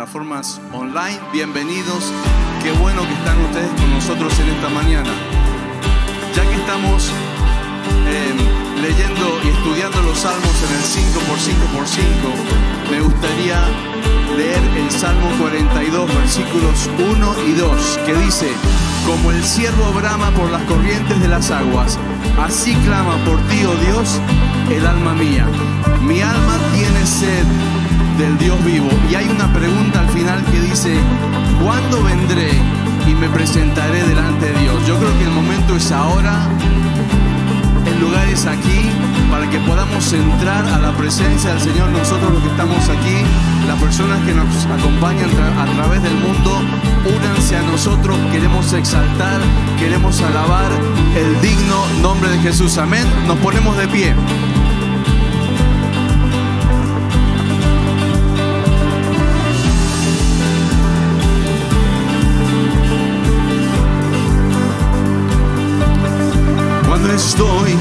plataformas online, bienvenidos. Qué bueno que están ustedes con nosotros en esta mañana. Ya que estamos eh, leyendo y estudiando los salmos en el 5 por 5 por 5 me gustaría leer el Salmo 42, versículos 1 y 2, que dice, como el ciervo brama por las corrientes de las aguas, así clama por ti, oh Dios, el alma mía. Mi alma tiene sed del Dios vivo. Y hay una pregunta al final que dice, ¿cuándo vendré y me presentaré delante de Dios? Yo creo que el momento es ahora, el lugar es aquí, para que podamos entrar a la presencia del Señor. Nosotros los que estamos aquí, las personas que nos acompañan a través del mundo, únanse a nosotros, queremos exaltar, queremos alabar el digno nombre de Jesús. Amén. Nos ponemos de pie. Estoy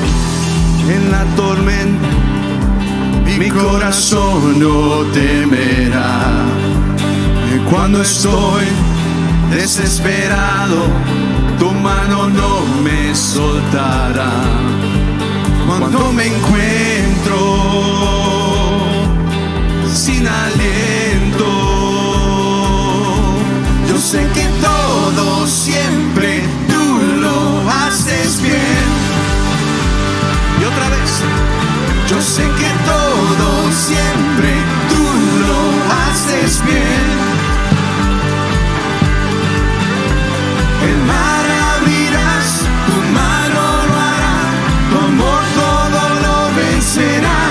en la tormenta, mi corazón no temerá. Cuando estoy desesperado, tu mano no me soltará. Cuando me encuentro sin aliento, yo sé que todo siempre tú lo haces bien. Otra vez, yo sé que todo siempre tú lo haces bien. El mar abrirás, tu mano lo hará, tu amor todo lo vencerá.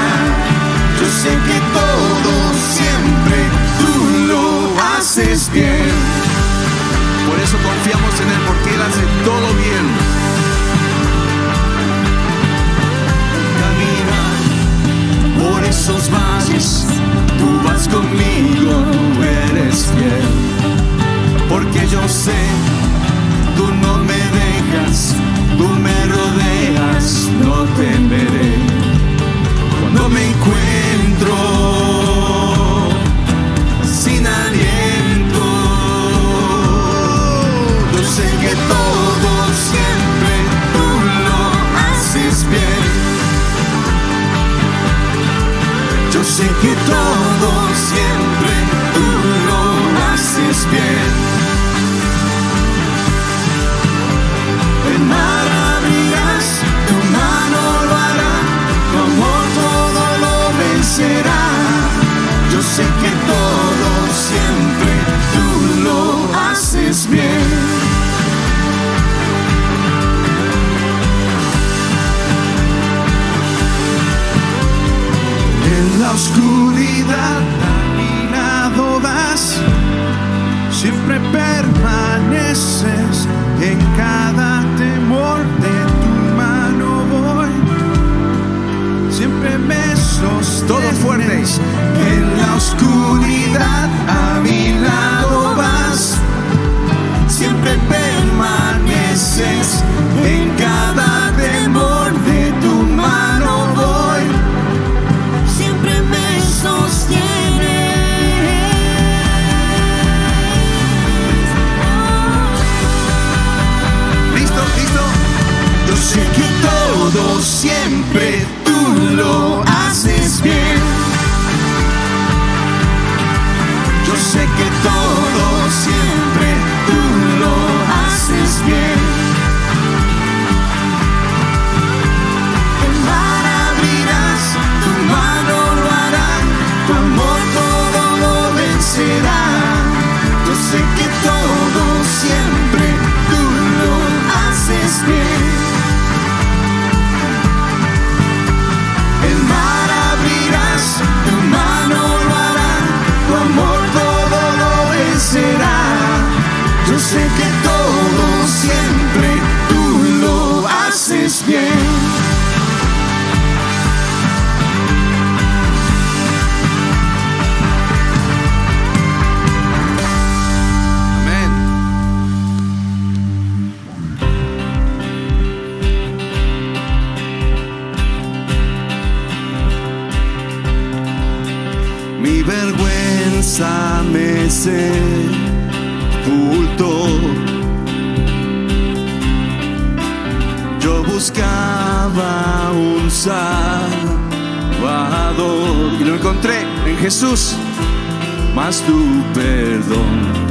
Yo sé que todo siempre tú lo haces bien. Por eso confiamos en Él, porque Él hace todo bien. Camina por esos Jesús, más tu perdón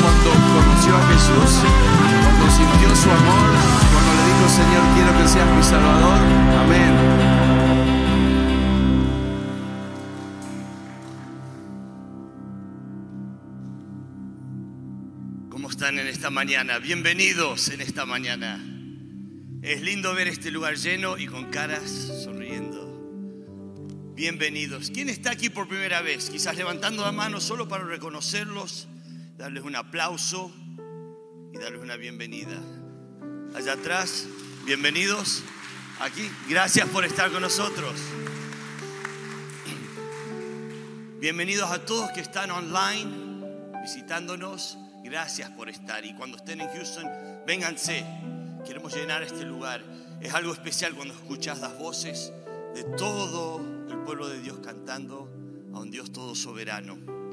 cuando conoció a Jesús? Cuando sintió su amor, cuando le dijo, Señor, quiero que seas mi Salvador. Amén. ¿Cómo están en esta mañana? Bienvenidos en esta mañana. Es lindo ver este lugar lleno y con caras sonriendo. Bienvenidos. ¿Quién está aquí por primera vez? Quizás levantando la mano solo para reconocerlos, darles un aplauso y darles una bienvenida. Allá atrás, bienvenidos. Aquí, gracias por estar con nosotros. Bienvenidos a todos que están online visitándonos. Gracias por estar. Y cuando estén en Houston, vénganse. Queremos llenar este lugar. Es algo especial cuando escuchas las voces de todo el pueblo de Dios cantando a un Dios todo soberano.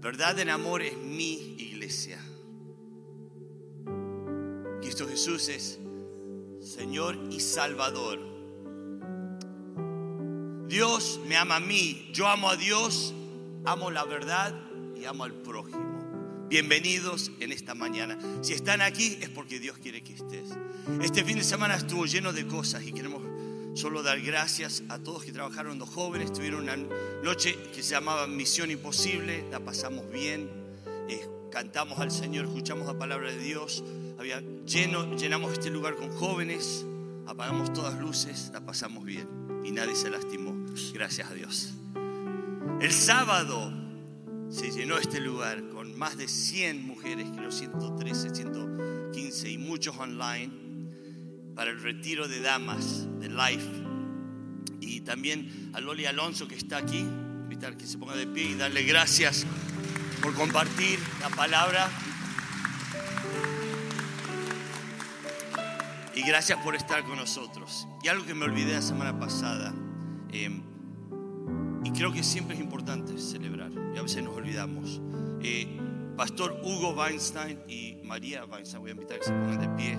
Verdad en amor es mi iglesia. Cristo Jesús es Señor y Salvador. Dios me ama a mí, yo amo a Dios, amo la verdad y amo al prójimo. Bienvenidos en esta mañana. Si están aquí es porque Dios quiere que estés. Este fin de semana estuvo lleno de cosas y queremos solo dar gracias a todos que trabajaron, los jóvenes. Tuvieron una noche que se llamaba Misión Imposible, la pasamos bien, eh, cantamos al Señor, escuchamos la palabra de Dios. Había lleno, llenamos este lugar con jóvenes, apagamos todas luces, la pasamos bien y nadie se lastimó. Gracias a Dios. El sábado se llenó este lugar con más de 100 mujeres, los 113, 115 y muchos online para el retiro de damas de Life. Y también a Loli Alonso que está aquí, invitar que se ponga de pie y darle gracias por compartir la palabra. Y gracias por estar con nosotros. Y algo que me olvidé la semana pasada, eh, y creo que siempre es importante celebrar, y a veces nos olvidamos. Eh, Pastor Hugo Weinstein y María Weinstein, voy a invitar a que se pongan de pie.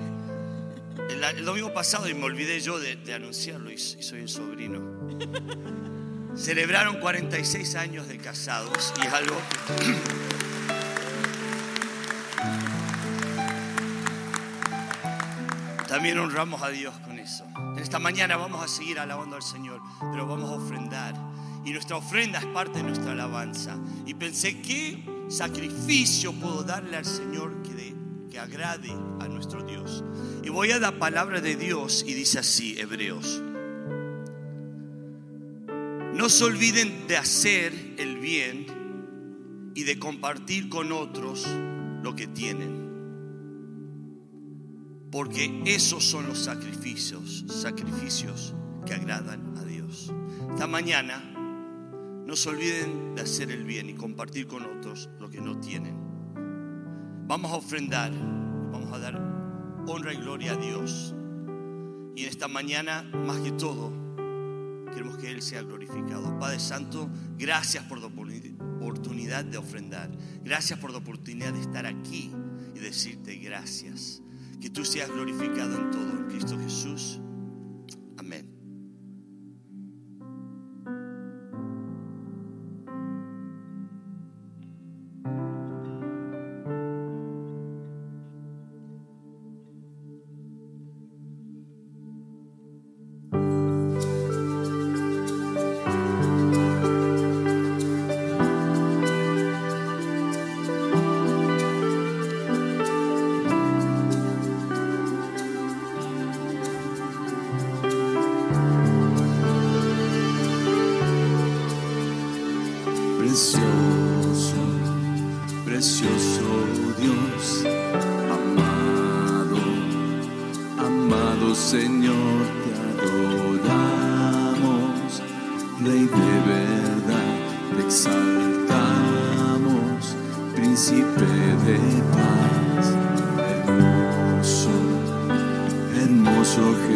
El, el domingo pasado, y me olvidé yo de, de anunciarlo, y, y soy el sobrino. Celebraron 46 años de casados, y es algo También honramos a Dios con eso. En esta mañana vamos a seguir alabando al Señor, pero vamos a ofrendar. Y nuestra ofrenda es parte de nuestra alabanza. Y pensé, ¿qué sacrificio puedo darle al Señor que, de- que agrade a nuestro Dios? Y voy a la palabra de Dios y dice así, Hebreos. No se olviden de hacer el bien y de compartir con otros lo que tienen porque esos son los sacrificios, sacrificios que agradan a Dios. Esta mañana no se olviden de hacer el bien y compartir con otros lo que no tienen. Vamos a ofrendar, vamos a dar honra y gloria a Dios. Y en esta mañana, más que todo, queremos que Él sea glorificado. Padre Santo, gracias por la oportuni- oportunidad de ofrendar. Gracias por la oportunidad de estar aquí y decirte gracias. Que tú seas glorificado en todo en Cristo Jesús.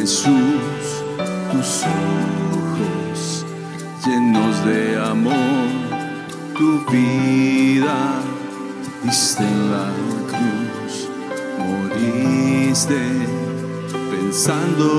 Jesús, tus ojos llenos de amor, tu vida diste en la cruz, moriste pensando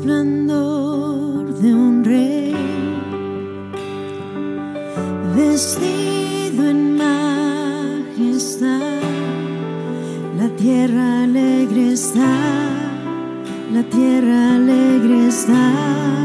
resplandor de un rey vestido en majestad. La tierra alegre está, la tierra alegre está.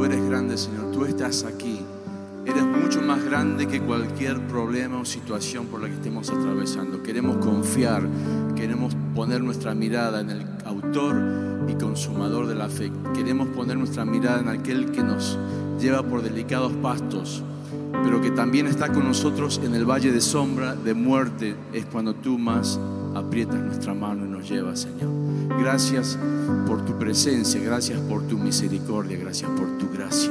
Tú eres grande, Señor. Tú estás aquí. Eres mucho más grande que cualquier problema o situación por la que estemos atravesando. Queremos confiar, queremos poner nuestra mirada en el autor y consumador de la fe. Queremos poner nuestra mirada en aquel que nos lleva por delicados pastos, pero que también está con nosotros en el valle de sombra, de muerte. Es cuando tú más aprietas nuestra mano y nos llevas, Señor. Gracias por tu presencia, gracias por tu misericordia, gracias por tu gracia.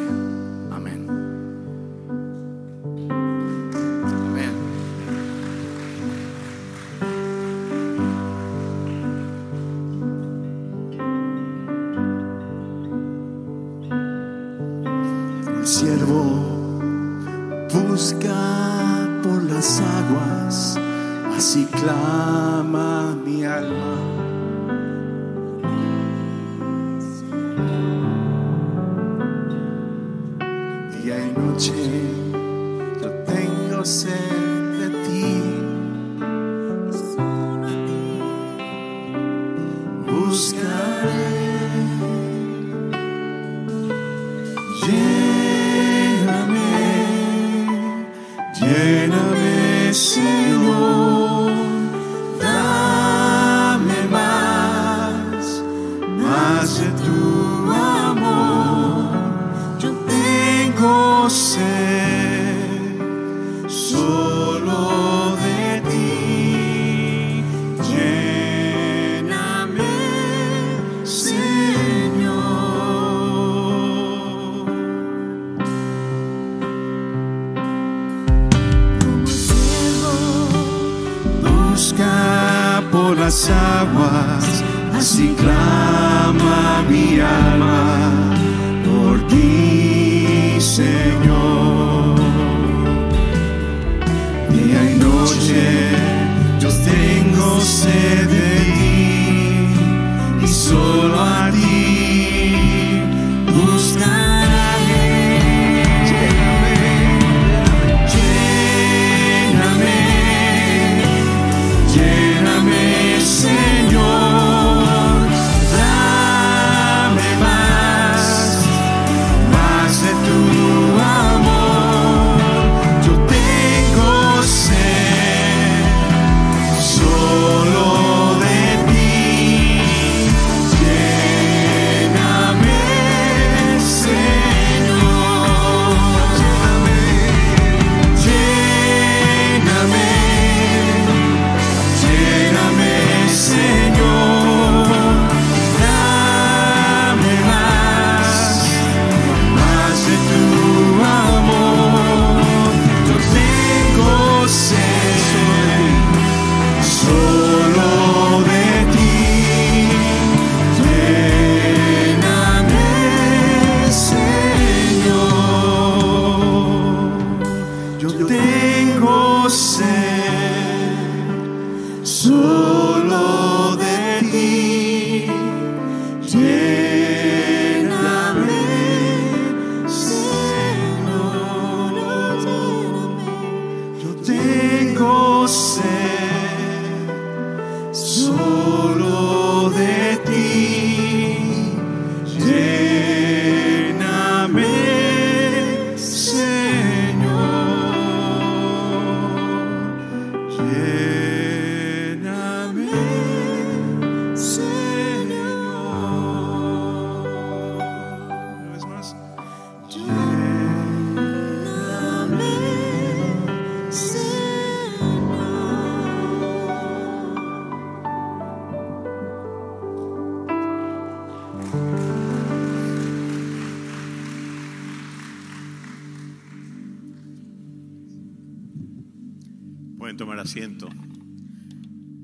Solo a ti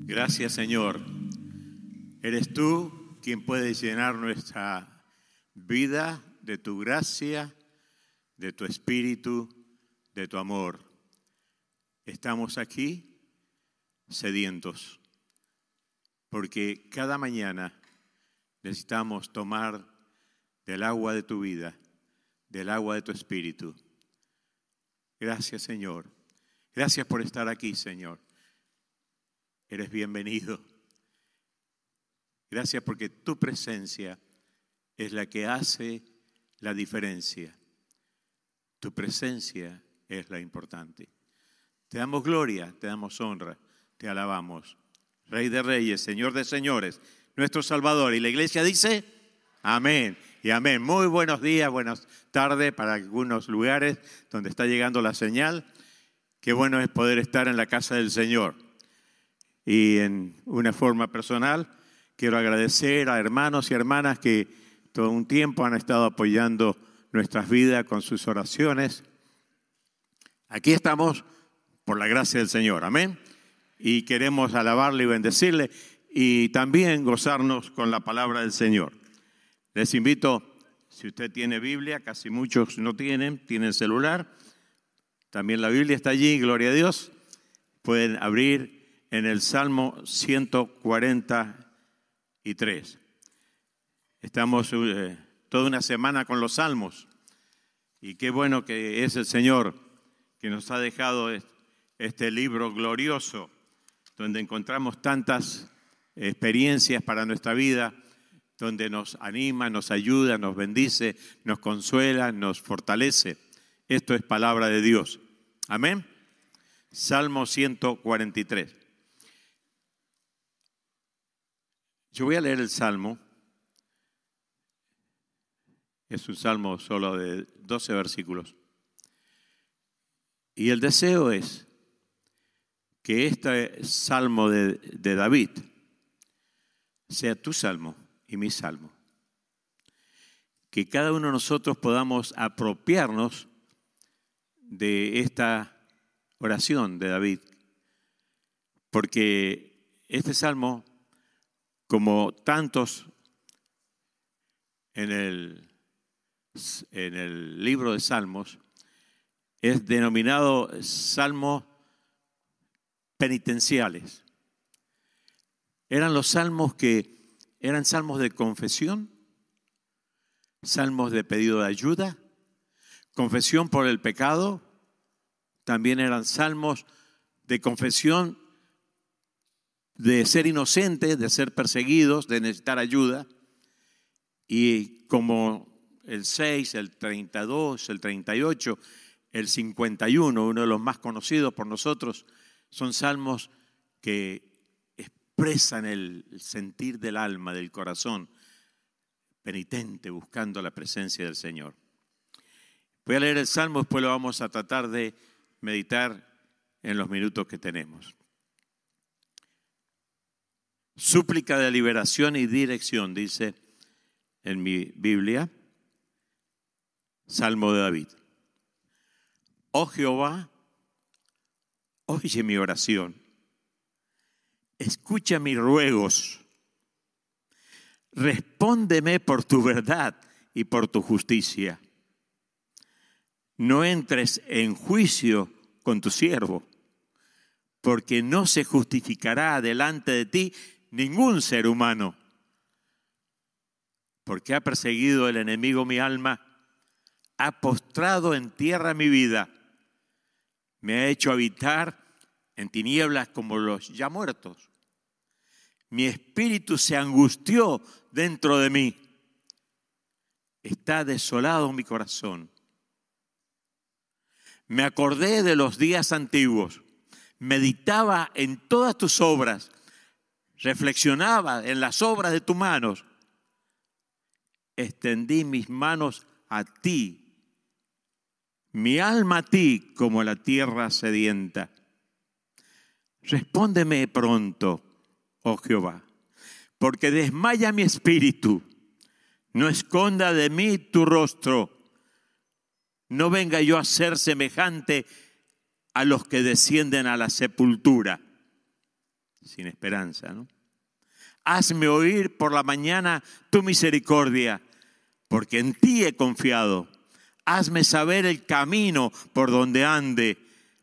Gracias Señor. Eres tú quien puede llenar nuestra vida de tu gracia, de tu espíritu, de tu amor. Estamos aquí sedientos. porque cada mañana necesitamos tomar del agua de tu vida, del agua de tu espíritu. Gracias, Señor. Gracias por estar aquí, Señor. Eres bienvenido. Gracias porque tu presencia es la que hace la diferencia. Tu presencia es la importante. Te damos gloria, te damos honra, te alabamos. Rey de reyes, Señor de señores, nuestro Salvador. Y la iglesia dice, amén y amén. Muy buenos días, buenas tardes para algunos lugares donde está llegando la señal. Qué bueno es poder estar en la casa del Señor. Y en una forma personal, quiero agradecer a hermanos y hermanas que todo un tiempo han estado apoyando nuestras vidas con sus oraciones. Aquí estamos por la gracia del Señor, amén. Y queremos alabarle y bendecirle y también gozarnos con la palabra del Señor. Les invito, si usted tiene Biblia, casi muchos no tienen, tienen celular, también la Biblia está allí, gloria a Dios. Pueden abrir en el Salmo 143. Estamos eh, toda una semana con los salmos y qué bueno que es el Señor que nos ha dejado este libro glorioso donde encontramos tantas experiencias para nuestra vida, donde nos anima, nos ayuda, nos bendice, nos consuela, nos fortalece. Esto es palabra de Dios. Amén. Salmo 143. Yo voy a leer el Salmo. Es un salmo solo de 12 versículos. Y el deseo es que este salmo de, de David sea tu salmo y mi salmo. Que cada uno de nosotros podamos apropiarnos de esta oración de David, porque este salmo, como tantos en el, en el libro de Salmos, es denominado salmos penitenciales. Eran los salmos que eran salmos de confesión, salmos de pedido de ayuda, confesión por el pecado, también eran salmos de confesión de ser inocentes, de ser perseguidos, de necesitar ayuda. Y como el 6, el 32, el 38, el 51, uno de los más conocidos por nosotros, son salmos que expresan el sentir del alma, del corazón, penitente, buscando la presencia del Señor. Voy a leer el Salmo, después lo vamos a tratar de meditar en los minutos que tenemos. Súplica de liberación y dirección, dice en mi Biblia, Salmo de David. Oh Jehová, oye mi oración, escucha mis ruegos, respóndeme por tu verdad y por tu justicia. No entres en juicio con tu siervo, porque no se justificará delante de ti ningún ser humano, porque ha perseguido el enemigo mi alma, ha postrado en tierra mi vida, me ha hecho habitar en tinieblas como los ya muertos. Mi espíritu se angustió dentro de mí. Está desolado mi corazón me acordé de los días antiguos, meditaba en todas tus obras, reflexionaba en las obras de tus manos, extendí mis manos a ti, mi alma a ti como la tierra sedienta. Respóndeme pronto, oh Jehová, porque desmaya mi espíritu. No esconda de mí tu rostro no venga yo a ser semejante a los que descienden a la sepultura, sin esperanza, ¿no? Hazme oír por la mañana tu misericordia, porque en ti he confiado. Hazme saber el camino por donde ande,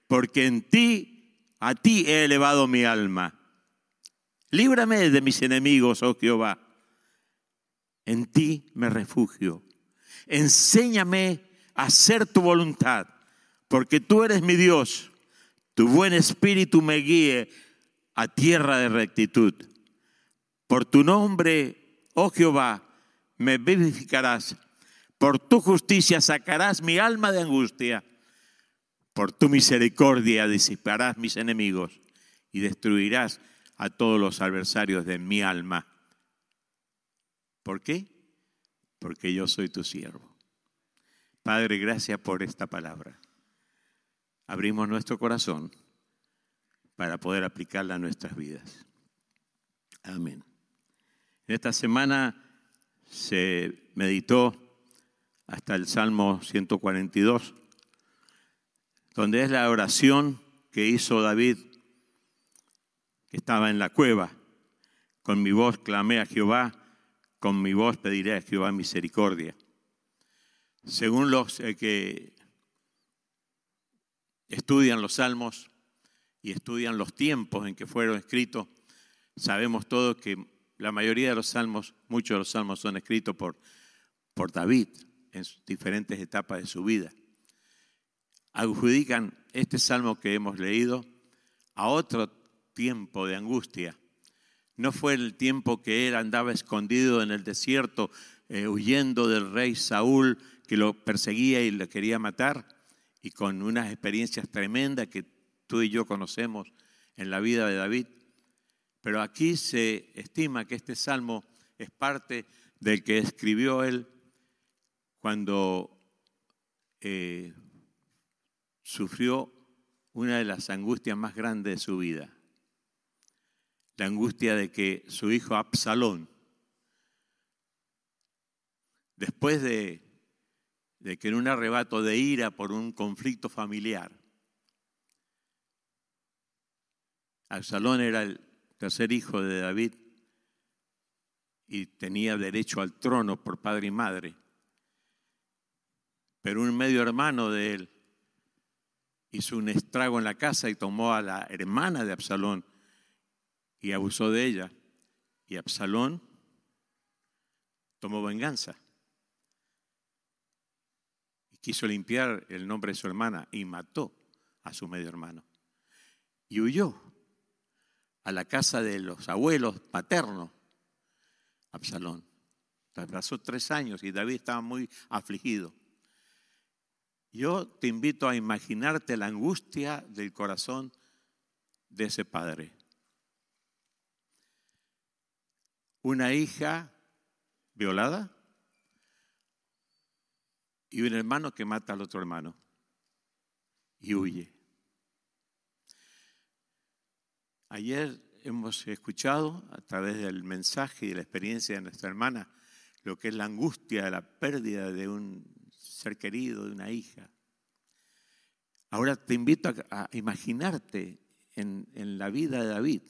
porque en ti, a ti he elevado mi alma. Líbrame de mis enemigos, oh Jehová. En ti me refugio. Enséñame a hacer tu voluntad, porque tú eres mi Dios. Tu buen espíritu me guíe a tierra de rectitud. Por tu nombre, oh Jehová, me vivificarás. Por tu justicia sacarás mi alma de angustia. Por tu misericordia disiparás mis enemigos y destruirás a todos los adversarios de mi alma. ¿Por qué? Porque yo soy tu siervo. Padre, gracias por esta palabra. Abrimos nuestro corazón para poder aplicarla a nuestras vidas. Amén. En esta semana se meditó hasta el Salmo 142, donde es la oración que hizo David, que estaba en la cueva. Con mi voz clamé a Jehová, con mi voz pediré a Jehová misericordia. Según los eh, que estudian los salmos y estudian los tiempos en que fueron escritos, sabemos todos que la mayoría de los salmos, muchos de los salmos son escritos por, por David en diferentes etapas de su vida. Adjudican este salmo que hemos leído a otro tiempo de angustia. No fue el tiempo que él andaba escondido en el desierto, eh, huyendo del rey Saúl, que lo perseguía y lo quería matar, y con unas experiencias tremendas que tú y yo conocemos en la vida de David. Pero aquí se estima que este salmo es parte del que escribió él cuando eh, sufrió una de las angustias más grandes de su vida. La angustia de que su hijo Absalón, después de, de que en un arrebato de ira por un conflicto familiar, Absalón era el tercer hijo de David y tenía derecho al trono por padre y madre. Pero un medio hermano de él hizo un estrago en la casa y tomó a la hermana de Absalón y abusó de ella. Y Absalón tomó venganza y quiso limpiar el nombre de su hermana y mató a su medio hermano. Y huyó a la casa de los abuelos paternos, Absalón. Pasó tres años y David estaba muy afligido. Yo te invito a imaginarte la angustia del corazón de ese padre. Una hija violada y un hermano que mata al otro hermano y huye. Ayer hemos escuchado a través del mensaje y de la experiencia de nuestra hermana lo que es la angustia de la pérdida de un ser querido, de una hija. Ahora te invito a, imaginarte en, en la vida de David,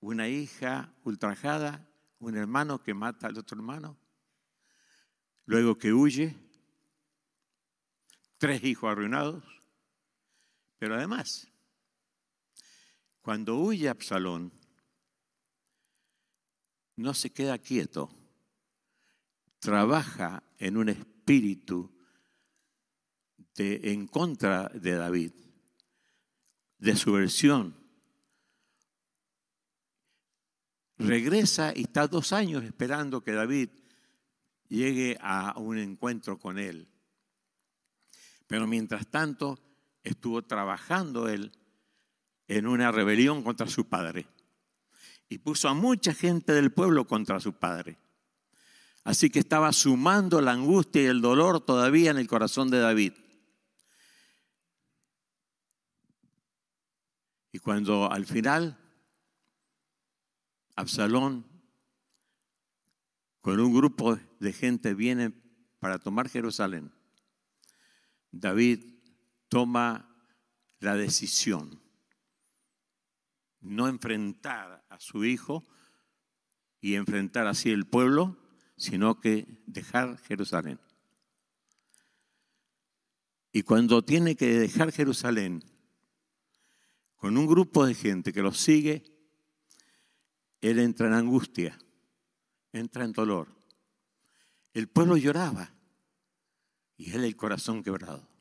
una hija ultrajada, un hermano que mata al otro hermano, luego que huye, tres hijos arruinados, pero además, cuando huye Absalón, no se queda quieto, trabaja en un espíritu de, en contra de David, de su versión. Regresa y está dos años esperando que David llegue a un encuentro con él. Pero mientras tanto estuvo trabajando él en una rebelión contra su padre y puso a mucha gente del pueblo contra su padre. Así que estaba sumando la angustia y el dolor todavía en el corazón de David. Y cuando al final Absalón con un grupo de gente viene para tomar Jerusalén, David toma la decisión no enfrentar a su hijo y enfrentar así el pueblo, sino que dejar Jerusalén. Y cuando tiene que dejar Jerusalén, con un grupo de gente que lo sigue, él entra en angustia, entra en dolor. El pueblo lloraba y él el corazón quebrado.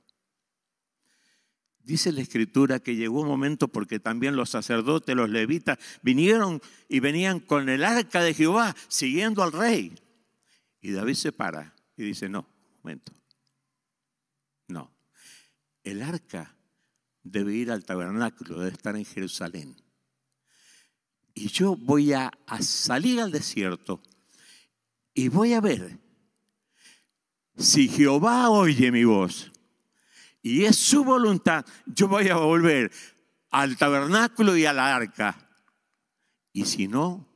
Dice la escritura que llegó un momento porque también los sacerdotes, los levitas, vinieron y venían con el arca de Jehová siguiendo al rey. Y David se para y dice, no, momento. No. El arca debe ir al tabernáculo, debe estar en Jerusalén. Y yo voy a, a salir al desierto y voy a ver si Jehová oye mi voz y es su voluntad, yo voy a volver al tabernáculo y a la arca. Y si no,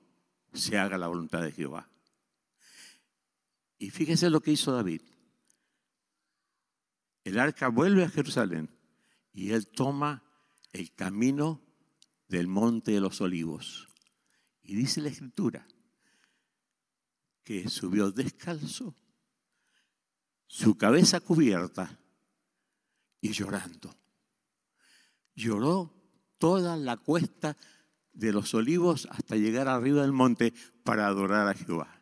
se haga la voluntad de Jehová. Y fíjese lo que hizo David. El arca vuelve a Jerusalén y él toma el camino del monte de los olivos. Y dice la escritura que subió descalzo, su cabeza cubierta y llorando. Lloró toda la cuesta de los olivos hasta llegar arriba del monte para adorar a Jehová.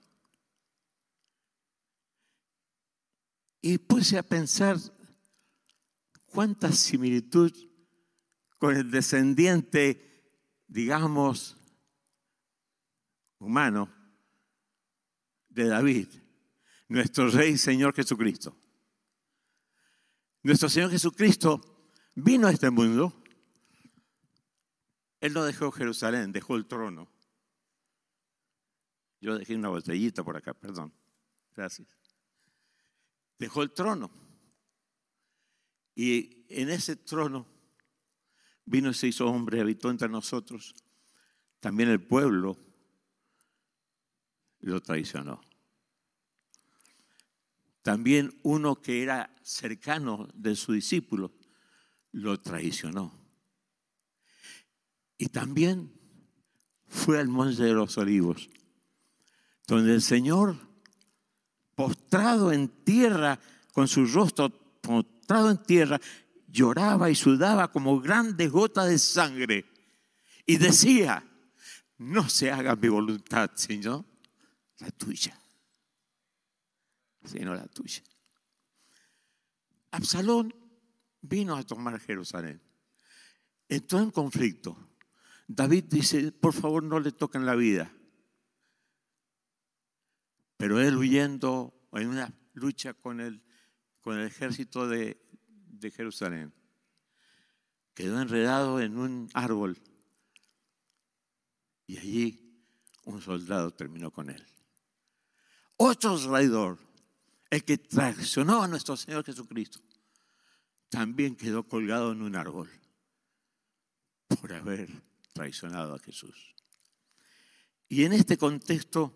Y puse a pensar cuánta similitud con el descendiente, digamos, humano de David, nuestro Rey Señor Jesucristo. Nuestro Señor Jesucristo vino a este mundo. Él no dejó Jerusalén, dejó el trono. Yo dejé una botellita por acá, perdón. Gracias. Dejó el trono. Y en ese trono vino y se hizo hombre, habitó entre nosotros. También el pueblo lo traicionó. También uno que era cercano de su discípulo lo traicionó. Y también fue al monte de los olivos, donde el Señor, postrado en tierra, con su rostro postrado en tierra, lloraba y sudaba como grandes gotas de sangre. Y decía, no se haga mi voluntad, Señor, la tuya sino la tuya. Absalón vino a tomar Jerusalén. Entró en conflicto. David dice, por favor no le toquen la vida. Pero él huyendo en una lucha con el, con el ejército de, de Jerusalén, quedó enredado en un árbol y allí un soldado terminó con él. Otro traidor el que traicionó a nuestro Señor Jesucristo, también quedó colgado en un árbol por haber traicionado a Jesús. Y en este contexto,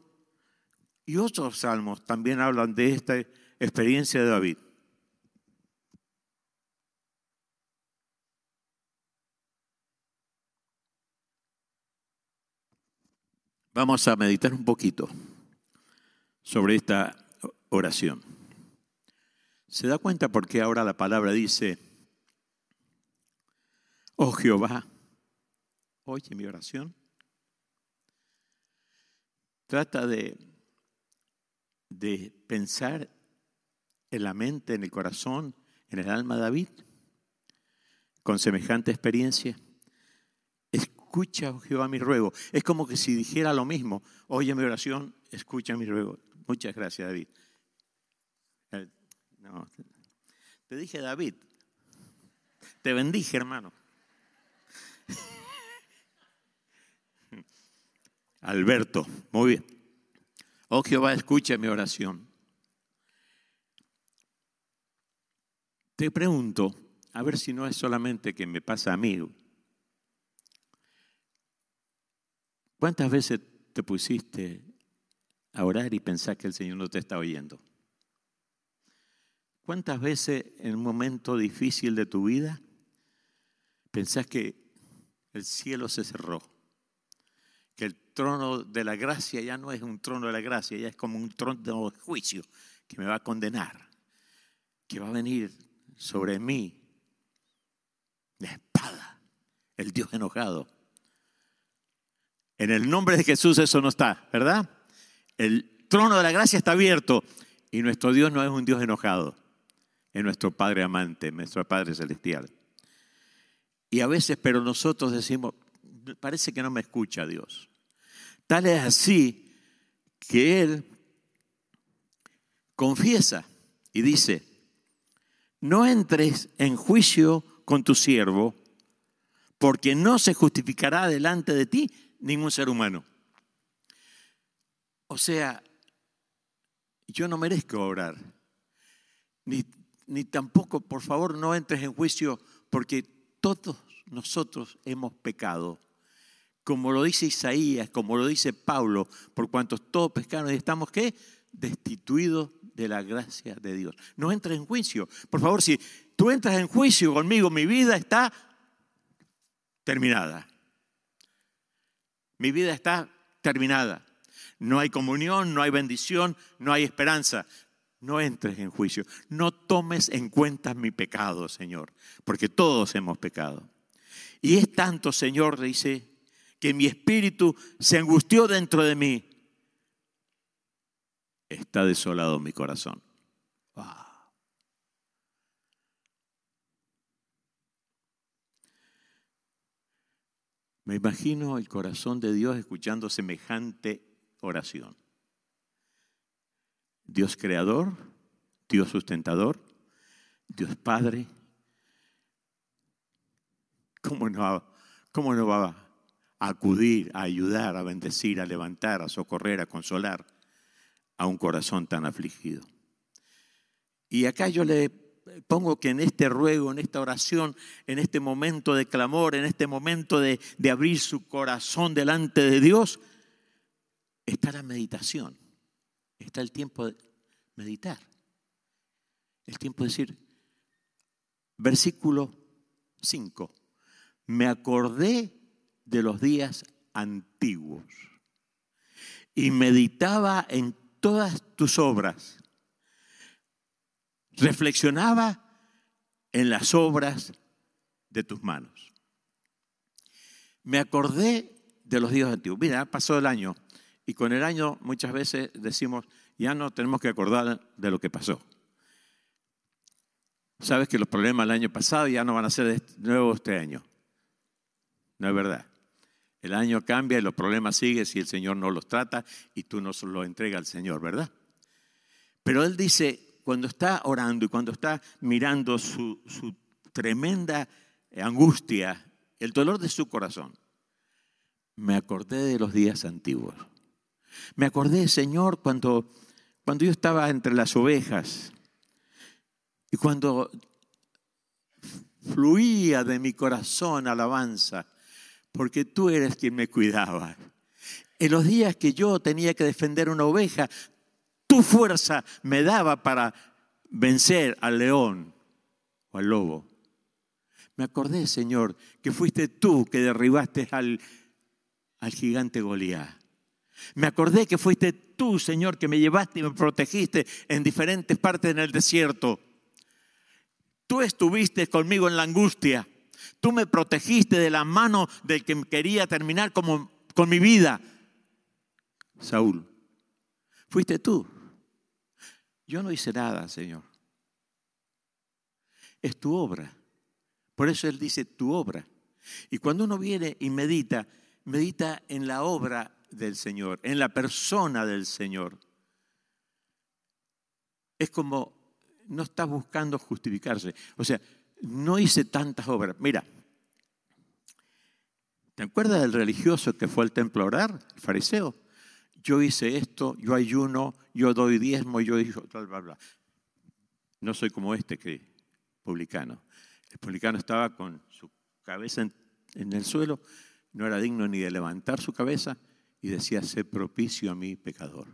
y otros salmos también hablan de esta experiencia de David. Vamos a meditar un poquito sobre esta oración. ¿Se da cuenta por qué ahora la palabra dice, oh Jehová, oye mi oración? Trata de, de pensar en la mente, en el corazón, en el alma de David, con semejante experiencia. Escucha, oh Jehová, mi ruego. Es como que si dijera lo mismo, oye mi oración, escucha mi ruego. Muchas gracias, David. Te dije David. Te bendije, hermano. Alberto, muy bien. Oh Jehová, escucha mi oración. Te pregunto, a ver si no es solamente que me pasa a mí. ¿Cuántas veces te pusiste a orar y pensar que el Señor no te está oyendo? ¿Cuántas veces en un momento difícil de tu vida pensás que el cielo se cerró? Que el trono de la gracia ya no es un trono de la gracia, ya es como un trono de juicio que me va a condenar, que va a venir sobre mí la espada, el Dios enojado. En el nombre de Jesús eso no está, ¿verdad? El trono de la gracia está abierto y nuestro Dios no es un Dios enojado, es nuestro Padre amante, nuestro Padre celestial. Y a veces, pero nosotros decimos, parece que no me escucha Dios. Tal es así que Él confiesa y dice, no entres en juicio con tu siervo, porque no se justificará delante de ti ningún ser humano. O sea, yo no merezco orar, ni, ni tampoco, por favor, no entres en juicio, porque todos nosotros hemos pecado. Como lo dice Isaías, como lo dice Pablo, por cuanto todos pecaron y estamos, ¿qué? Destituidos de la gracia de Dios. No entres en juicio. Por favor, si tú entras en juicio conmigo, mi vida está terminada. Mi vida está terminada. No hay comunión, no hay bendición, no hay esperanza. No entres en juicio. No tomes en cuenta mi pecado, Señor, porque todos hemos pecado. Y es tanto, Señor, dice, que mi espíritu se angustió dentro de mí. Está desolado mi corazón. Me imagino el corazón de Dios escuchando semejante oración. Dios creador, Dios sustentador, Dios Padre. ¿Cómo no, cómo no va a acudir, a ayudar, a bendecir, a levantar, a socorrer, a consolar a un corazón tan afligido? Y acá yo le pongo que en este ruego, en esta oración, en este momento de clamor, en este momento de, de abrir su corazón delante de Dios, está la meditación, está el tiempo de meditar, el tiempo de decir, versículo 5, me acordé de los días antiguos y meditaba en todas tus obras, reflexionaba en las obras de tus manos. Me acordé de los días antiguos. Mira, pasó el año y con el año muchas veces decimos, ya no tenemos que acordar de lo que pasó. Sabes que los problemas del año pasado ya no van a ser de nuevo este año. No es verdad. El año cambia y los problemas siguen si el Señor no los trata y tú no los entregas al Señor, ¿verdad? Pero Él dice, cuando está orando y cuando está mirando su, su tremenda angustia, el dolor de su corazón, me acordé de los días antiguos. Me acordé, Señor, cuando, cuando yo estaba entre las ovejas y cuando fluía de mi corazón alabanza, porque tú eres quien me cuidaba. En los días que yo tenía que defender una oveja, tu fuerza me daba para vencer al león o al lobo. Me acordé, Señor, que fuiste tú que derribaste al, al gigante Goliat. Me acordé que fuiste tú, Señor, que me llevaste y me protegiste en diferentes partes en el desierto. Tú estuviste conmigo en la angustia. Tú me protegiste de la mano del que quería terminar con mi vida. Saúl, fuiste tú. Yo no hice nada, Señor. Es tu obra. Por eso Él dice tu obra. Y cuando uno viene y medita, medita en la obra del Señor, en la persona del Señor. Es como no está buscando justificarse. O sea, no hice tantas obras. Mira, ¿te acuerdas del religioso que fue al templo a orar, el fariseo? Yo hice esto, yo ayuno, yo doy diezmo, yo hice bla, bla, bla. No soy como este que publicano. El publicano estaba con su cabeza en el suelo, no era digno ni de levantar su cabeza y decía, sé propicio a mi pecador.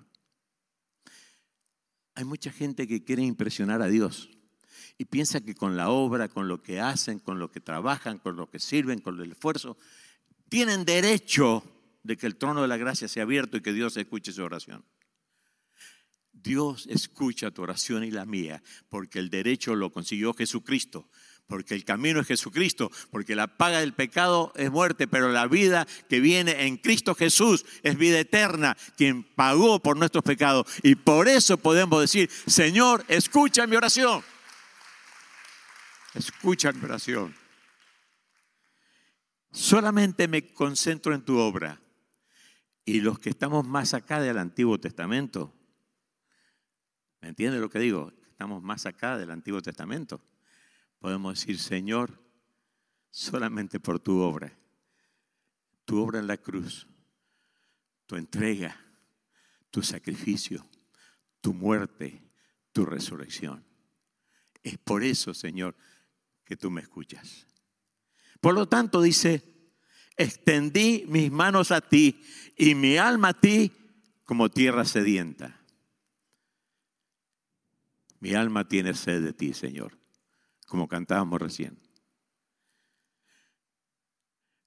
Hay mucha gente que quiere impresionar a Dios y piensa que con la obra, con lo que hacen, con lo que trabajan, con lo que sirven, con el esfuerzo, tienen derecho de que el trono de la gracia sea abierto y que Dios escuche su oración. Dios escucha tu oración y la mía porque el derecho lo consiguió Jesucristo, porque el camino es Jesucristo, porque la paga del pecado es muerte, pero la vida que viene en Cristo Jesús es vida eterna, quien pagó por nuestros pecados. Y por eso podemos decir, Señor, escucha mi oración. Escucha mi oración. Solamente me concentro en tu obra. Y los que estamos más acá del Antiguo Testamento, ¿me entiende lo que digo? Estamos más acá del Antiguo Testamento. Podemos decir, Señor, solamente por tu obra, tu obra en la cruz, tu entrega, tu sacrificio, tu muerte, tu resurrección. Es por eso, Señor, que tú me escuchas. Por lo tanto, dice, extendí mis manos a ti y mi alma a ti como tierra sedienta. Mi alma tiene sed de ti, Señor, como cantábamos recién.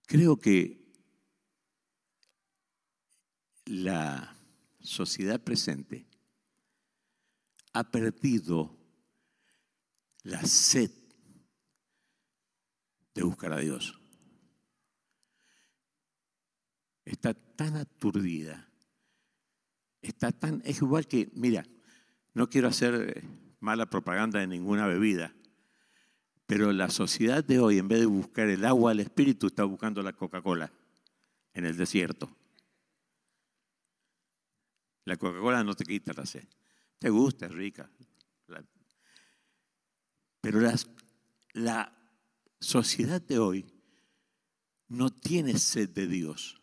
Creo que la sociedad presente ha perdido la sed de buscar a Dios. Está tan aturdida, está tan, es igual que, mira, no quiero hacer mala propaganda de ninguna bebida, pero la sociedad de hoy, en vez de buscar el agua del Espíritu, está buscando la Coca-Cola en el desierto. La Coca-Cola no te quita la sed. Te gusta, es rica. Pero la sociedad de hoy no tiene sed de Dios.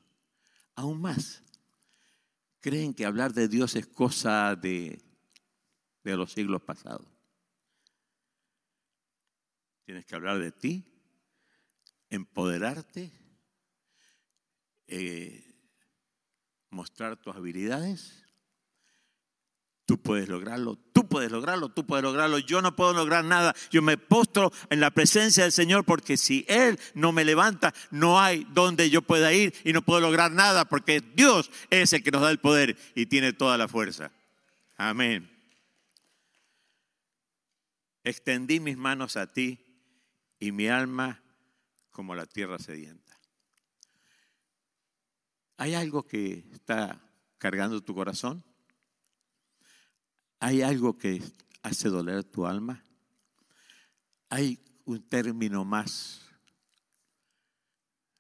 Aún más, creen que hablar de Dios es cosa de, de los siglos pasados. Tienes que hablar de ti, empoderarte, eh, mostrar tus habilidades. Tú puedes lograrlo, tú puedes lograrlo, tú puedes lograrlo. Yo no puedo lograr nada. Yo me postro en la presencia del Señor porque si Él no me levanta, no hay donde yo pueda ir y no puedo lograr nada porque Dios es el que nos da el poder y tiene toda la fuerza. Amén. Extendí mis manos a ti y mi alma como la tierra sedienta. ¿Hay algo que está cargando tu corazón? ¿Hay algo que hace doler tu alma? ¿Hay un término más,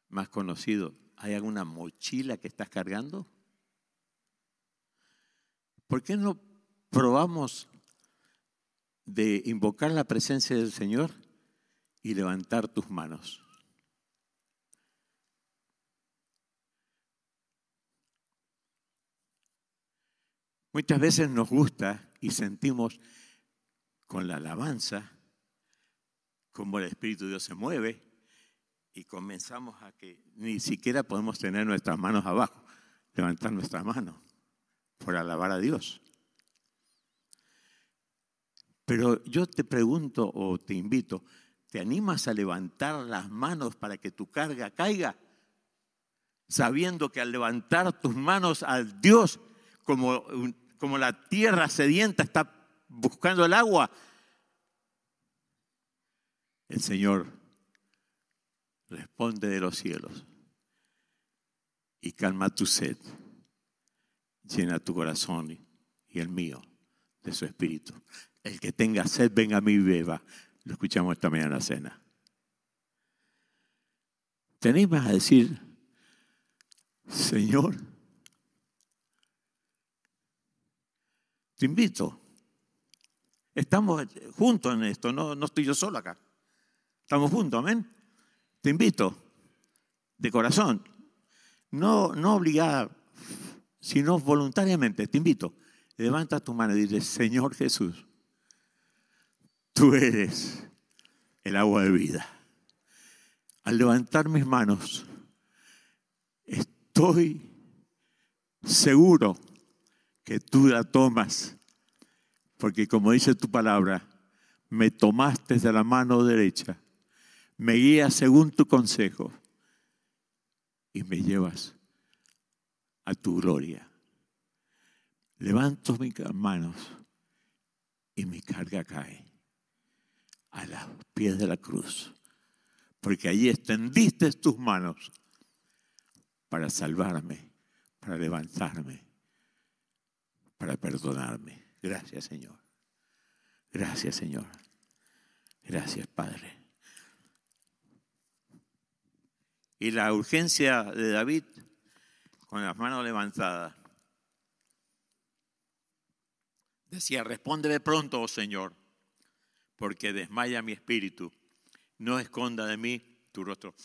más conocido? ¿Hay alguna mochila que estás cargando? ¿Por qué no probamos de invocar la presencia del Señor y levantar tus manos? Muchas veces nos gusta y sentimos con la alabanza como el Espíritu de Dios se mueve y comenzamos a que ni siquiera podemos tener nuestras manos abajo, levantar nuestras manos por alabar a Dios. Pero yo te pregunto o te invito, ¿te animas a levantar las manos para que tu carga caiga? Sabiendo que al levantar tus manos al Dios, como, como la tierra sedienta está buscando el agua, el Señor responde de los cielos y calma tu sed, llena tu corazón y el mío de su espíritu. El que tenga sed, venga a mí y beba. Lo escuchamos esta mañana en la cena. ¿Te animas a decir, Señor, te invito? Estamos juntos en esto, no, no estoy yo solo acá. Estamos juntos, amén. Te invito, de corazón, no, no obligada, sino voluntariamente, te invito. Levanta tu mano y dile, Señor Jesús, tú eres el agua de vida. Al levantar mis manos, estoy seguro que tú la tomas, porque como dice tu palabra, me tomaste de la mano derecha, me guías según tu consejo y me llevas a tu gloria. Levanto mis manos y mi carga cae. A los pies de la cruz, porque allí extendiste tus manos para salvarme, para levantarme, para perdonarme. Gracias, Señor. Gracias, Señor. Gracias, Padre. Y la urgencia de David con las manos levantadas. Decía, respóndeme pronto, oh Señor, porque desmaya mi espíritu. No esconda de mí tu rostro.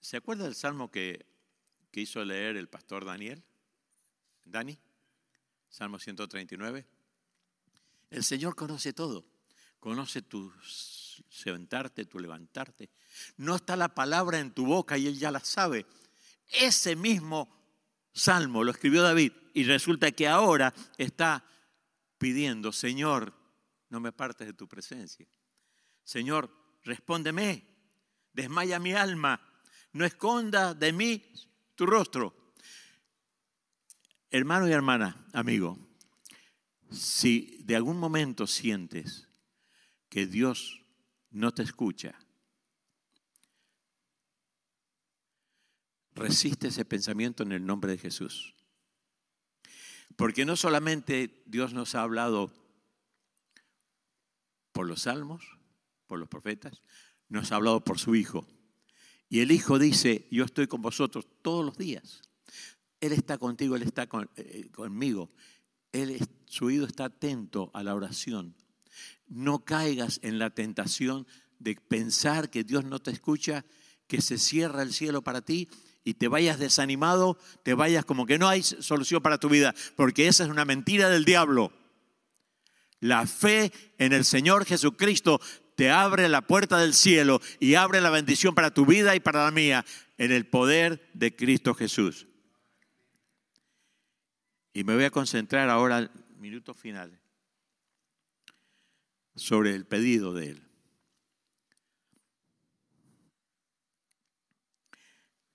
¿Se acuerda del salmo que, que hizo leer el pastor Daniel? Dani, Salmo 139. El Señor conoce todo. Conoce tu sentarte, tu levantarte. No está la palabra en tu boca y Él ya la sabe. Ese mismo salmo lo escribió David y resulta que ahora está pidiendo, Señor, no me partes de tu presencia. Señor, respóndeme, desmaya mi alma, no esconda de mí tu rostro. Hermano y hermana, amigo, si de algún momento sientes que Dios no te escucha, resiste ese pensamiento en el nombre de Jesús. Porque no solamente Dios nos ha hablado por los salmos, por los profetas, nos ha hablado por su Hijo. Y el Hijo dice, yo estoy con vosotros todos los días. Él está contigo, Él está eh, conmigo. Él, su oído está atento a la oración. No caigas en la tentación de pensar que Dios no te escucha, que se cierra el cielo para ti y te vayas desanimado, te vayas como que no hay solución para tu vida, porque esa es una mentira del diablo. La fe en el Señor Jesucristo te abre la puerta del cielo y abre la bendición para tu vida y para la mía en el poder de Cristo Jesús. Y me voy a concentrar ahora, minutos finales, sobre el pedido de Él.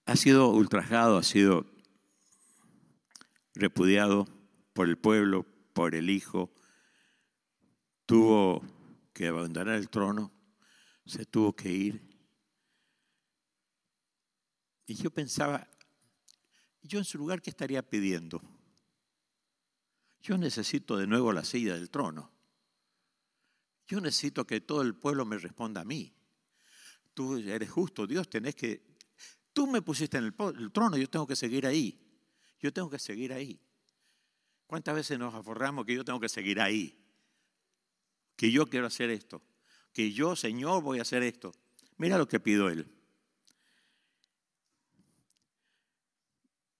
ha sido ultrajado, ha sido repudiado por el pueblo, por el Hijo, tuvo que abandonar el trono, se tuvo que ir. Y yo pensaba, yo en su lugar, ¿qué estaría pidiendo? Yo necesito de nuevo la silla del trono. Yo necesito que todo el pueblo me responda a mí. Tú eres justo, Dios, tenés que Tú me pusiste en el, trono, yo tengo que seguir ahí. Yo tengo que seguir ahí. ¿Cuántas veces nos aforramos que yo tengo que seguir ahí? Que yo quiero hacer esto. Que yo, Señor, voy a hacer esto. Mira lo que pido él.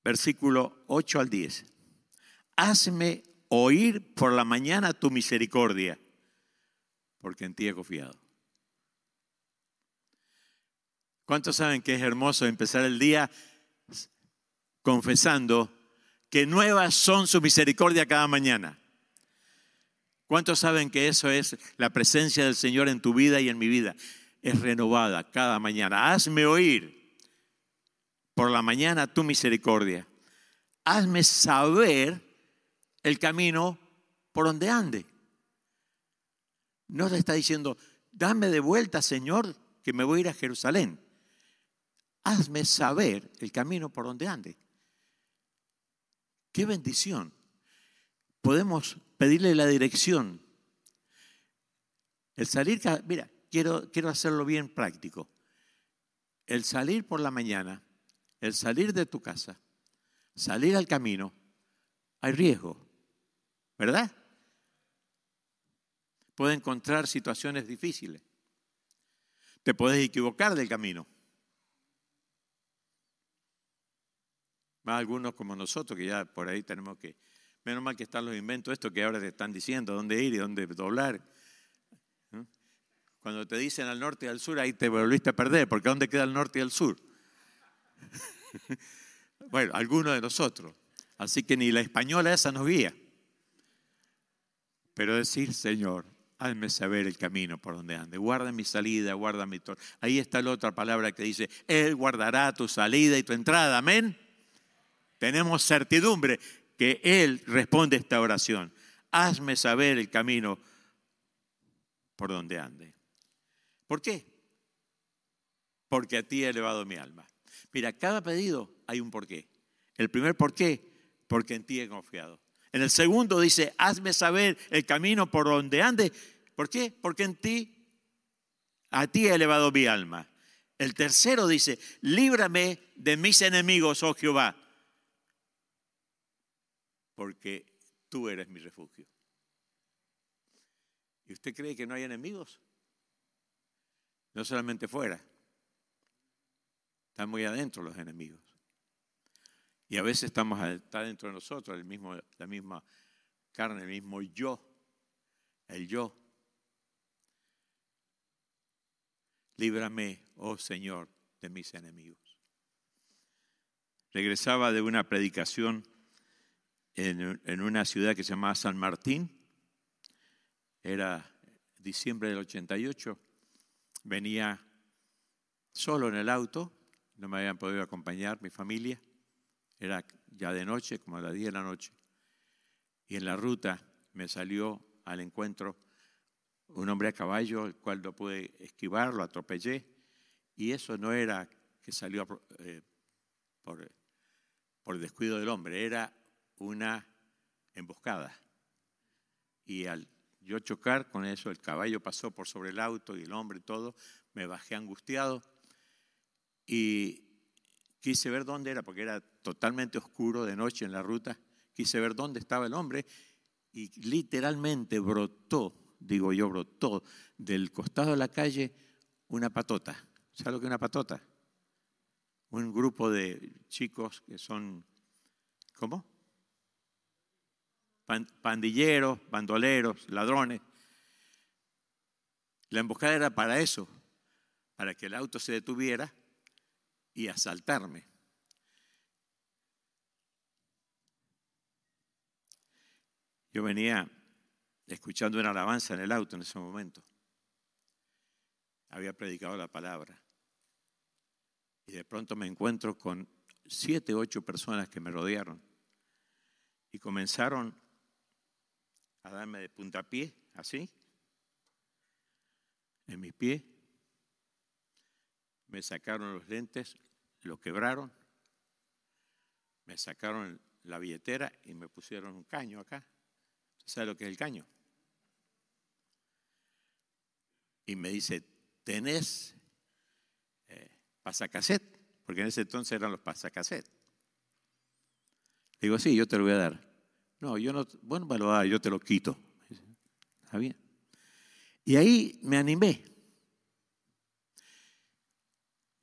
Versículo 8 al 10. Hazme oír por la mañana tu misericordia, porque en ti he confiado. ¿Cuántos saben que es hermoso empezar el día confesando que nuevas son su misericordia cada mañana? ¿Cuántos saben que eso es la presencia del Señor en tu vida y en mi vida? Es renovada cada mañana. Hazme oír por la mañana tu misericordia. Hazme saber el camino por donde ande. No te está diciendo, dame de vuelta, Señor, que me voy a ir a Jerusalén hazme saber el camino por donde ande. Qué bendición. Podemos pedirle la dirección. El salir, mira, quiero, quiero hacerlo bien práctico. El salir por la mañana, el salir de tu casa, salir al camino, hay riesgo, ¿verdad? Puede encontrar situaciones difíciles. Te puedes equivocar del camino. Más algunos como nosotros que ya por ahí tenemos que, menos mal que están los inventos, esto que ahora te están diciendo, dónde ir y dónde doblar. Cuando te dicen al norte y al sur, ahí te volviste a perder, porque ¿dónde queda el norte y el sur? bueno, algunos de nosotros. Así que ni la española esa nos guía. Pero decir, Señor, hazme saber el camino por donde ande. Guarda mi salida, guarda mi... Ahí está la otra palabra que dice, Él guardará tu salida y tu entrada. Amén. Tenemos certidumbre que Él responde esta oración. Hazme saber el camino por donde ande. ¿Por qué? Porque a ti he elevado mi alma. Mira, cada pedido hay un porqué. El primer porqué, porque en ti he confiado. En el segundo dice, hazme saber el camino por donde ande. ¿Por qué? Porque en ti, a ti he elevado mi alma. El tercero dice, líbrame de mis enemigos, oh Jehová, porque tú eres mi refugio. ¿Y usted cree que no hay enemigos? No solamente fuera, están muy adentro los enemigos. Y a veces estamos está dentro de nosotros el mismo, la misma carne, el mismo yo, el yo. Líbrame, oh Señor, de mis enemigos. Regresaba de una predicación en, en una ciudad que se llamaba San Martín. Era diciembre del 88. Venía solo en el auto, no me habían podido acompañar mi familia. Era ya de noche, como a las 10 de la noche. Y en la ruta me salió al encuentro un hombre a caballo, el cual no pude esquivar, lo atropellé. Y eso no era que salió eh, por, por descuido del hombre, era una emboscada. Y al yo chocar con eso, el caballo pasó por sobre el auto y el hombre todo, me bajé angustiado y quise ver dónde era, porque era totalmente oscuro de noche en la ruta, quise ver dónde estaba el hombre y literalmente brotó, digo yo, brotó del costado de la calle una patota. ¿Sabes lo que es una patota? Un grupo de chicos que son, ¿cómo? Pandilleros, bandoleros, ladrones. La emboscada era para eso, para que el auto se detuviera y asaltarme. Yo venía escuchando una alabanza en el auto en ese momento. Había predicado la palabra. Y de pronto me encuentro con siete, ocho personas que me rodearon. Y comenzaron a darme de puntapié, así, en mis pies. Me sacaron los lentes, lo quebraron, me sacaron la billetera y me pusieron un caño acá. ¿Sabe lo que es el caño? Y me dice, ¿tenés eh, pasacassette? Porque en ese entonces eran los pasacassette. Digo, sí, yo te lo voy a dar. No, yo no, bueno, me lo da, yo te lo quito. Está bien. Y ahí me animé.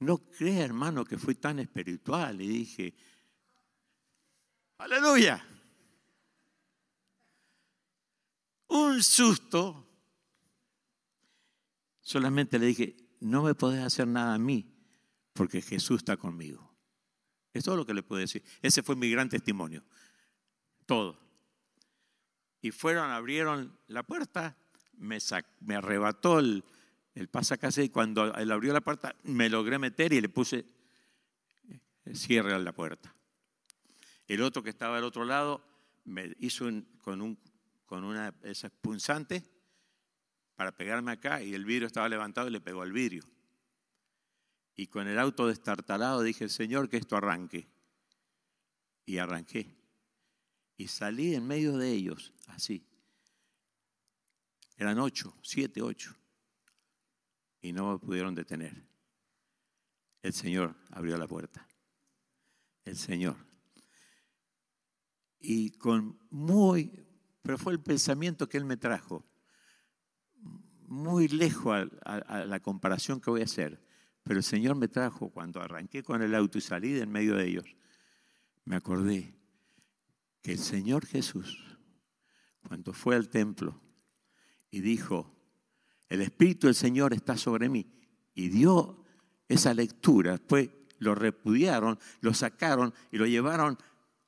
No crea, hermano, que fui tan espiritual y dije, aleluya. Un susto. Solamente le dije, no me podés hacer nada a mí, porque Jesús está conmigo. Es todo lo que le puedo decir. Ese fue mi gran testimonio. Todo. Y fueron, abrieron la puerta, me, arrebató el, el pasacase y cuando él abrió la puerta me logré meter y le puse eh, cierre a la puerta. El otro que estaba al otro lado me hizo con, un, con una esas punzantes para pegarme acá y el vidrio estaba levantado y le pegó al vidrio. Y con el auto destartalado dije, Señor, que esto arranque. Y arranqué. Y salí en medio de ellos, así. Eran ocho, siete, ocho y no me pudieron detener. El Señor abrió la puerta. El Señor. Y con muy, pero fue el pensamiento que Él me trajo, muy lejos a, la comparación que voy a hacer. Pero el Señor me trajo cuando arranqué con el auto y salí de en medio de ellos. Me acordé que el Señor Jesús, cuando fue al templo y dijo, el Espíritu del Señor está sobre mí. Y dio esa lectura. Después lo repudiaron, lo sacaron y lo llevaron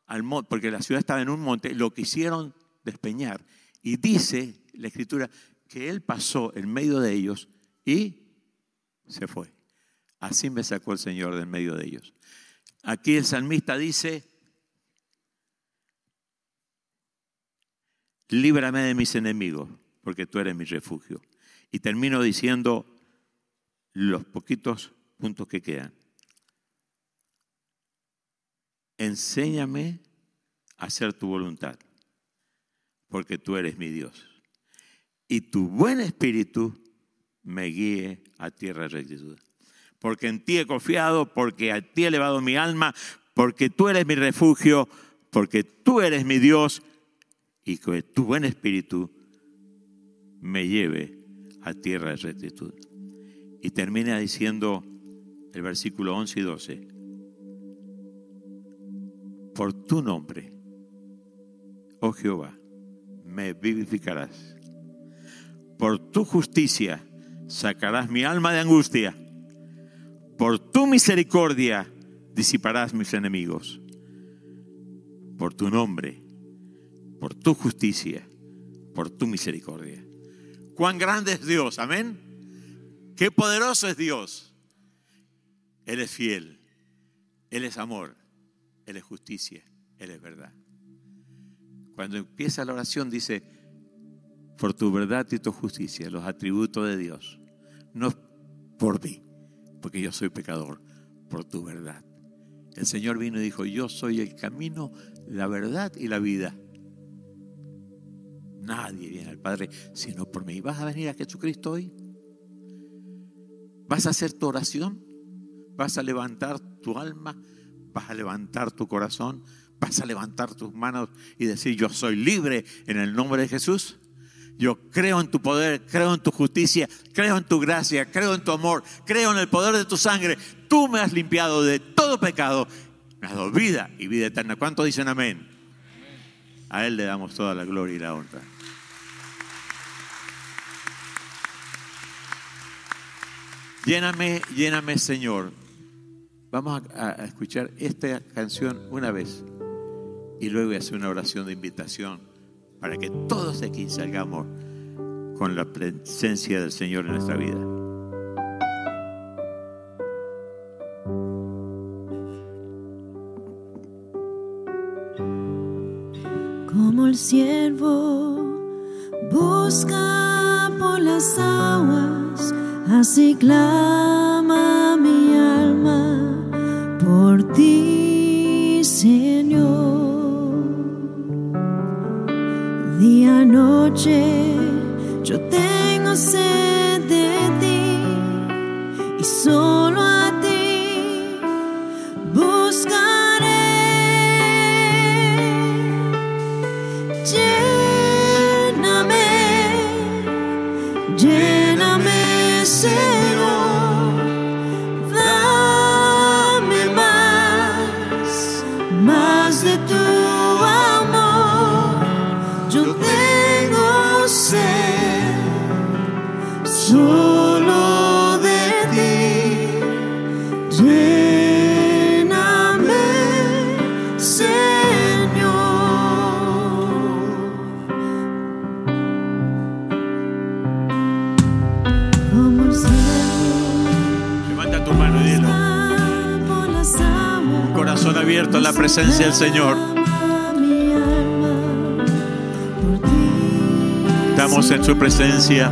al monte, porque la ciudad estaba en un monte, lo quisieron despeñar. Y dice la escritura que él pasó en medio de ellos y se fue. Así me sacó el Señor del medio de ellos. Aquí el salmista dice, líbrame de mis enemigos, porque tú eres mi refugio. Y termino diciendo, los poquitos puntos que quedan. Enséñame a hacer tu voluntad, porque tú eres mi Dios. Y tu buen espíritu me guíe a tierra rectitud. Porque en ti he confiado, porque a ti he elevado mi alma, porque tú eres mi refugio, porque tú eres mi Dios, y que tu buen espíritu me lleve a tierra de rectitud. Y termina diciendo el versículo 11 y 12, por tu nombre, oh Jehová, me vivificarás. Por tu justicia sacarás mi alma de angustia. Por tu misericordia disiparás mis enemigos. Por tu nombre, por tu justicia, por tu misericordia. Cuán grande es Dios, amén. Qué poderoso es Dios. Él es fiel, Él es amor, Él es justicia, Él es verdad. Cuando empieza la oración dice, por tu verdad y tu justicia, los atributos de Dios, no por mí, porque yo soy pecador, por tu verdad. El Señor vino y dijo, yo soy el camino, la verdad y la vida. Nadie viene al Padre sino por mí. ¿Vas a venir a Jesucristo hoy? ¿Vas a hacer tu oración? ¿Vas a levantar tu alma? ¿Vas a levantar tu corazón? ¿Vas a levantar tus manos y decir, yo soy libre en el nombre de Jesús? Yo creo en tu poder, creo en tu justicia, creo en tu gracia, creo en tu amor, creo en el poder de tu sangre. Tú me has limpiado de todo pecado, me has dado vida y vida eterna. ¿Cuántos dicen amén? A Él le damos toda la gloria y la honra. Lléname, lléname, Señor. Vamos a, escuchar esta canción una vez y luego voy a hacer una oración de invitación para que todos de aquí salgamos con la presencia del Señor en nuestra vida. Como el siervo busca por las aguas, así clama mi alma por ti, Señor. Día, noche, yo tengo sed de ti y solo presencia del Señor. Estamos en su presencia.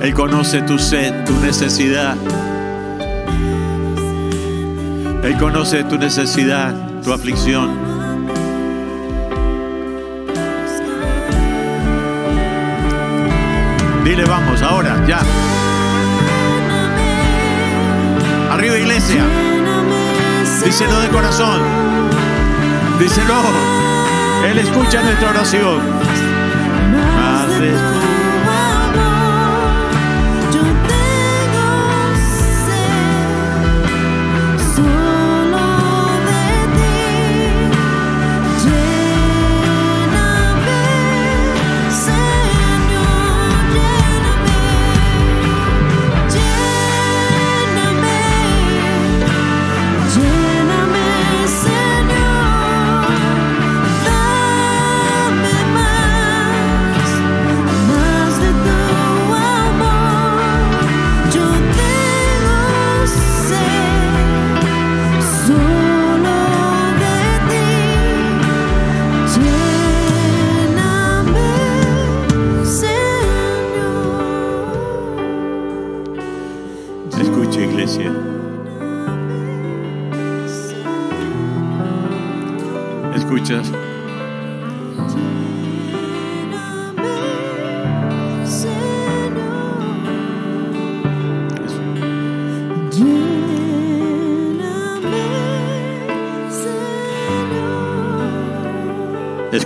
Él conoce tu sed, tu necesidad. Él conoce tu necesidad, tu aflicción. Dile, vamos, ahora, ya. Arriba, iglesia. Díselo de corazón. Díselo. Él escucha nuestra oración.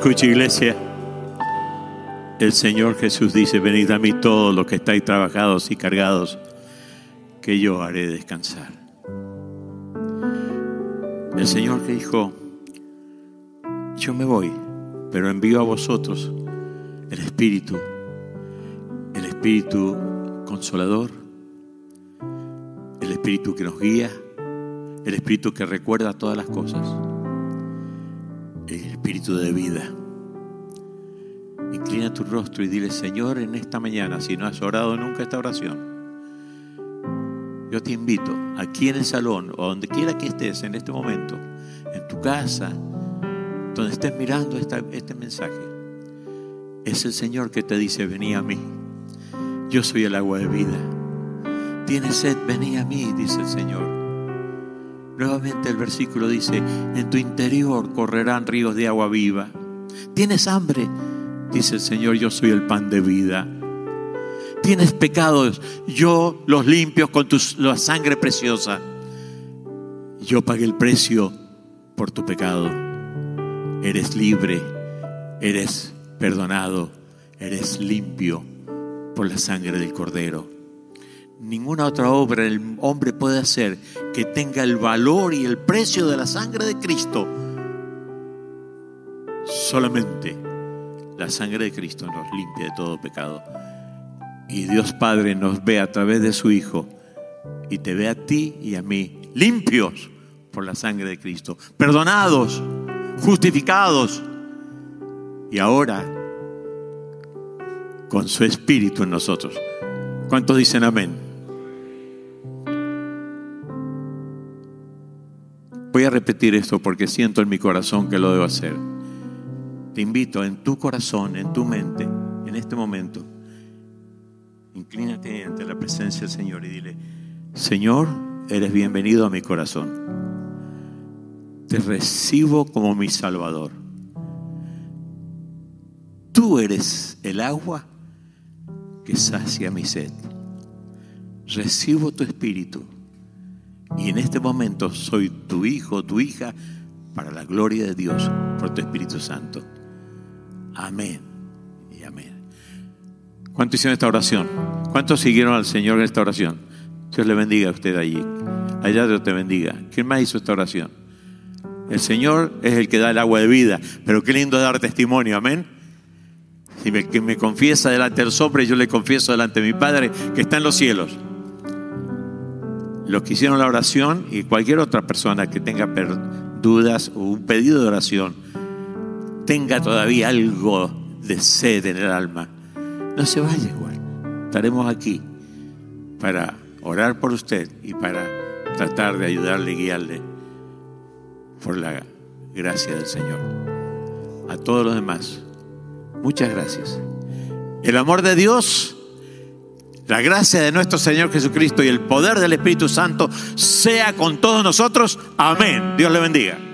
Escucha iglesia. El Señor Jesús dice, venid a mí todos los que estáis trabajados y cargados, que yo haré descansar. El Señor que dijo, yo me voy, pero envío a vosotros el Espíritu, el Espíritu consolador, el Espíritu que nos guía, el Espíritu que recuerda todas las cosas, Espíritu de vida. Inclina tu rostro y dile, Señor, en esta mañana, si no has orado nunca esta oración, yo te invito aquí en el salón o donde quiera que estés en este momento, en tu casa, donde estés mirando este mensaje, es el Señor que te dice, vení a mí. Yo soy el agua de vida. Tienes sed, vení a mí, dice el Señor. Nuevamente el versículo dice, en tu interior correrán ríos de agua viva. Tienes hambre, dice el Señor, yo soy el pan de vida. Tienes pecados, yo los limpio con tu, la sangre preciosa. Yo pagué el precio por tu pecado. Eres libre, eres perdonado, eres limpio por la sangre del Cordero. Ninguna otra obra el hombre puede hacer que tenga el valor y el precio de la sangre de Cristo. Solamente la sangre de Cristo nos limpia de todo pecado. Y Dios Padre nos ve a través de su Hijo y te ve a ti y a mí limpios por la sangre de Cristo, perdonados, justificados y ahora con su Espíritu en nosotros. ¿Cuántos dicen amén? Voy a repetir esto porque siento en mi corazón que lo debo hacer. Te invito en tu corazón, en tu mente, en este momento, inclínate ante la presencia del Señor y dile, Señor, eres bienvenido a mi corazón. Te recibo como mi Salvador. Tú eres el agua que sacia mi sed. Recibo tu espíritu y en este momento soy tu hijo, tu hija, para la gloria de Dios, por tu Espíritu Santo. Amén y amén. ¿Cuántos hicieron esta oración? ¿Cuántos siguieron al Señor en esta oración? Dios le bendiga a usted allí. Allá Dios te bendiga. ¿Quién más hizo esta oración? El Señor es el que da el agua de vida, pero qué lindo dar testimonio, amén. Si me, que me confiesa delante del hombre, yo le confieso delante de mi Padre que está en los cielos. Los que hicieron la oración y cualquier otra persona que tenga dudas o un pedido de oración, tenga todavía algo de sed en el alma, no se vaya igual. Estaremos aquí para orar por usted y para tratar de ayudarle y guiarle por la gracia del Señor. A todos los demás, muchas gracias. El amor de Dios, la gracia de nuestro Señor Jesucristo y el poder del Espíritu Santo sea con todos nosotros. Amén. Dios le bendiga.